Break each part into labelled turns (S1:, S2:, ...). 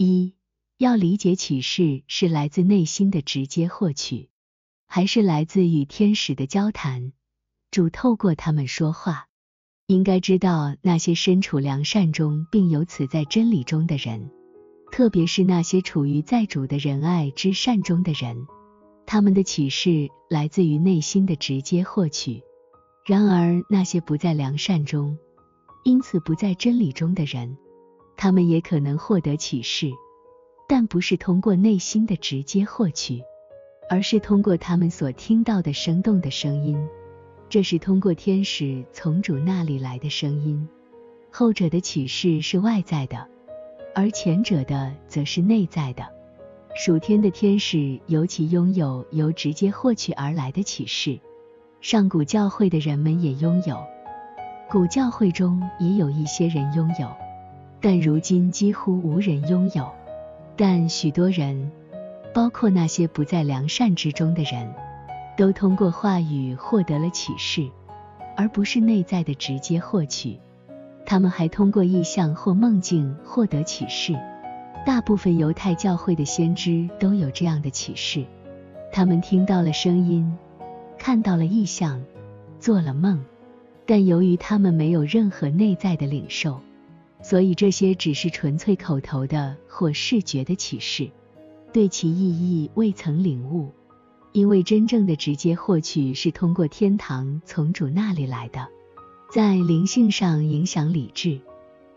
S1: 一要理解启示是来自内心的直接获取，还是来自与天使的交谈，主透过他们说话。应该知道那些身处良善中并由此在真理中的人，特别是那些处于在主的仁爱之善中的人，他们的启示来自于内心的直接获取。然而那些不在良善中，因此不在真理中的人，他们也可能获得启示，但不是通过内心的直接获取，而是通过他们所听到的生动的声音。这是通过天使从主那里来的声音，后者的启示是外在的，而前者的则是内在的。属天的天使尤其拥有由直接获取而来的启示，上古教会的人们也拥有，古教会中也有一些人拥有，但如今几乎无人拥有。但许多人，包括那些不在良善之中的人。都通过话语获得了启示，而不是内在的直接获取。他们还通过意象或梦境获得启示。大部分犹太教会的先知都有这样的启示：他们听到了声音，看到了意象，做了梦。但由于他们没有任何内在的领受，所以这些只是纯粹口头的或视觉的启示，对其意义未曾领悟。因为真正的直接获取是通过天堂从主那里来的，在灵性上影响理智，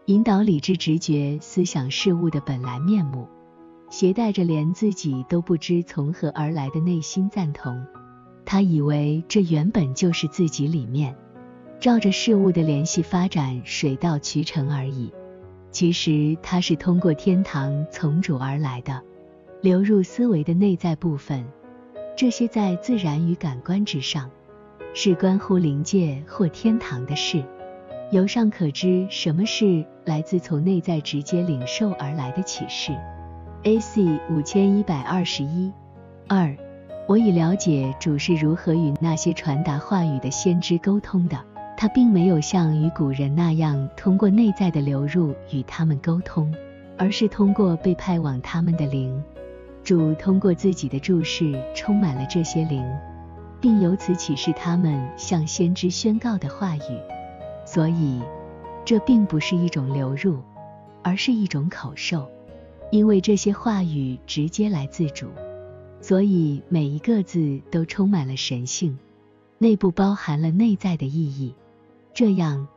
S1: 引导理智直觉思想事物的本来面目，携带着连自己都不知从何而来的内心赞同。他以为这原本就是自己里面，照着事物的联系发展，水到渠成而已。其实它是通过天堂从主而来的，流入思维的内在部分。这些在自然与感官之上，是关乎灵界或天堂的事。由上可知，什么是来自从内在直接领受而来的启示。A.C. 五千一百二十一二，我已了解主是如何与那些传达话语的先知沟通的。他并没有像与古人那样通过内在的流入与他们沟通，而是通过被派往他们的灵。主通过自己的注视充满了这些灵，并由此启示他们向先知宣告的话语。所以，这并不是一种流入，而是一种口授。因为这些话语直接来自主，所以每一个字都充满了神性，内部包含了内在的意义。这样，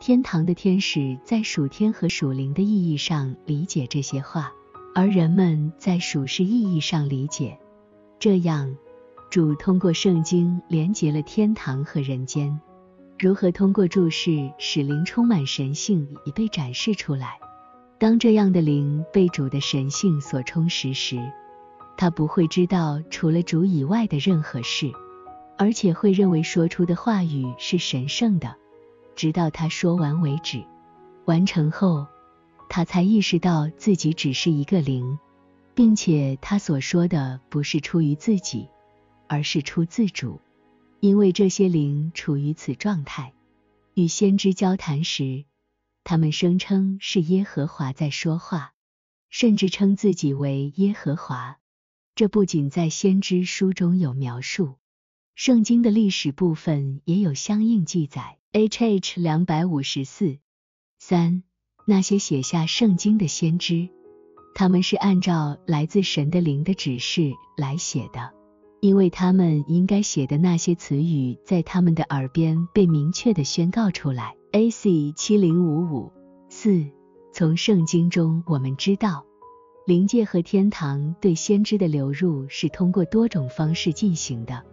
S1: 天堂的天使在属天和属灵的意义上理解这些话。而人们在属世意义上理解，这样，主通过圣经连接了天堂和人间。如何通过注释使灵充满神性已被展示出来。当这样的灵被主的神性所充实时，他不会知道除了主以外的任何事，而且会认为说出的话语是神圣的，直到他说完为止。完成后。他才意识到自己只是一个灵，并且他所说的不是出于自己，而是出自主。因为这些灵处于此状态，与先知交谈时，他们声称是耶和华在说话，甚至称自己为耶和华。这不仅在先知书中有描述，圣经的历史部分也有相应记载。H H 两百五十四三。那些写下圣经的先知，他们是按照来自神的灵的指示来写的，因为他们应该写的那些词语在他们的耳边被明确的宣告出来。A.C. 七零五五四，从圣经中我们知道，灵界和天堂对先知的流入是通过多种方式进行的，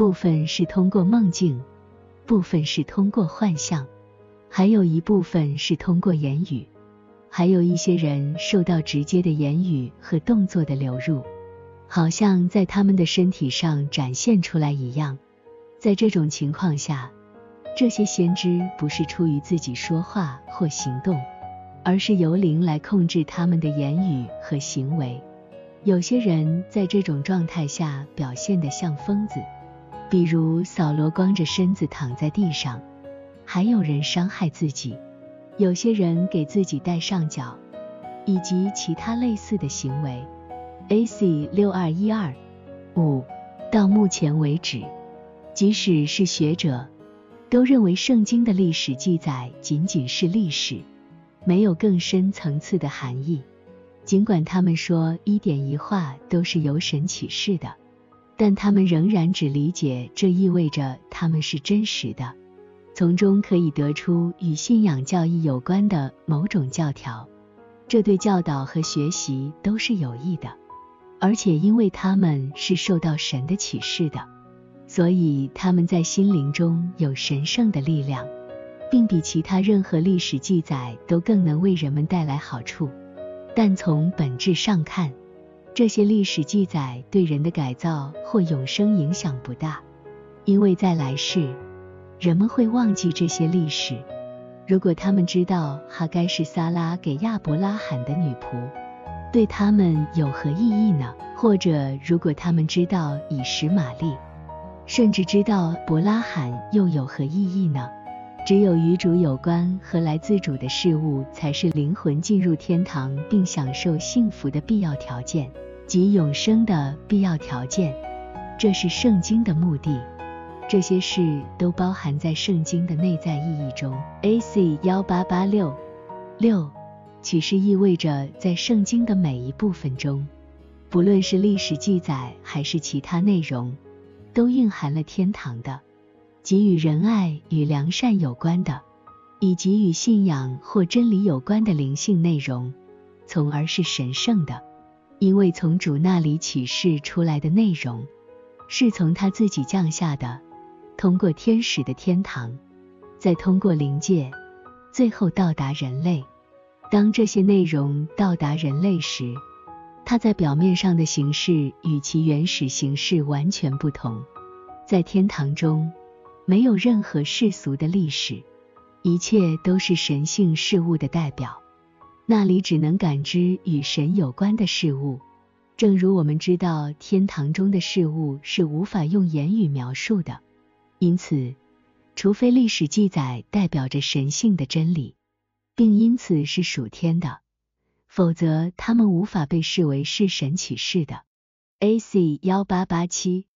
S1: 部分是通过梦境，部分是通过幻象。还有一部分是通过言语，还有一些人受到直接的言语和动作的流入，好像在他们的身体上展现出来一样。在这种情况下，这些先知不是出于自己说话或行动，而是由灵来控制他们的言语和行为。有些人在这种状态下表现得像疯子，比如扫罗光着身子躺在地上。还有人伤害自己，有些人给自己戴上脚，以及其他类似的行为。A.C. 六二一二五。到目前为止，即使是学者，都认为圣经的历史记载仅仅是历史，没有更深层次的含义。尽管他们说一点一画都是由神启示的，但他们仍然只理解这意味着他们是真实的，从中可以得出与信仰教义有关的某种教条，这对教导和学习都是有益的。而且因为他们是受到神的启示的，所以他们在心灵中有神圣的力量，并比其他任何历史记载都更能为人们带来好处。但从本质上看，这些历史记载对人的改造或永生影响不大，因为在来世，人们会忘记这些历史。如果他们知道哈该是撒拉给亚伯拉罕的女仆。对他们有何意义呢？或者，如果他们知道以实玛利，甚至知道伯拉罕，又有何意义呢？只有与主有关和来自主的事物，才是灵魂进入天堂并享受幸福的必要条件，即永生的必要条件。这是圣经的目的。这些事都包含在圣经的内在意义中。A.C. 幺八八六六。启示意味着，在圣经的每一部分中，不论是历史记载还是其他内容，都蕴含了天堂的、给予仁爱与良善有关的，以及与信仰或真理有关的灵性内容，从而是神圣的。因为从主那里启示出来的内容，是从他自己降下的，通过天使的天堂，再通过灵界，最后到达人类。当这些内容到达人类时，它在表面上的形式与其原始形式完全不同。在天堂中，没有任何世俗的历史，一切都是神性事物的代表。那里只能感知与神有关的事物，正如我们知道天堂中的事物是无法用言语描述的。因此，除非历史记载代表着神性的真理。并因此是属天的，否则他们无法被视为是神启示的。A.C. 幺八八七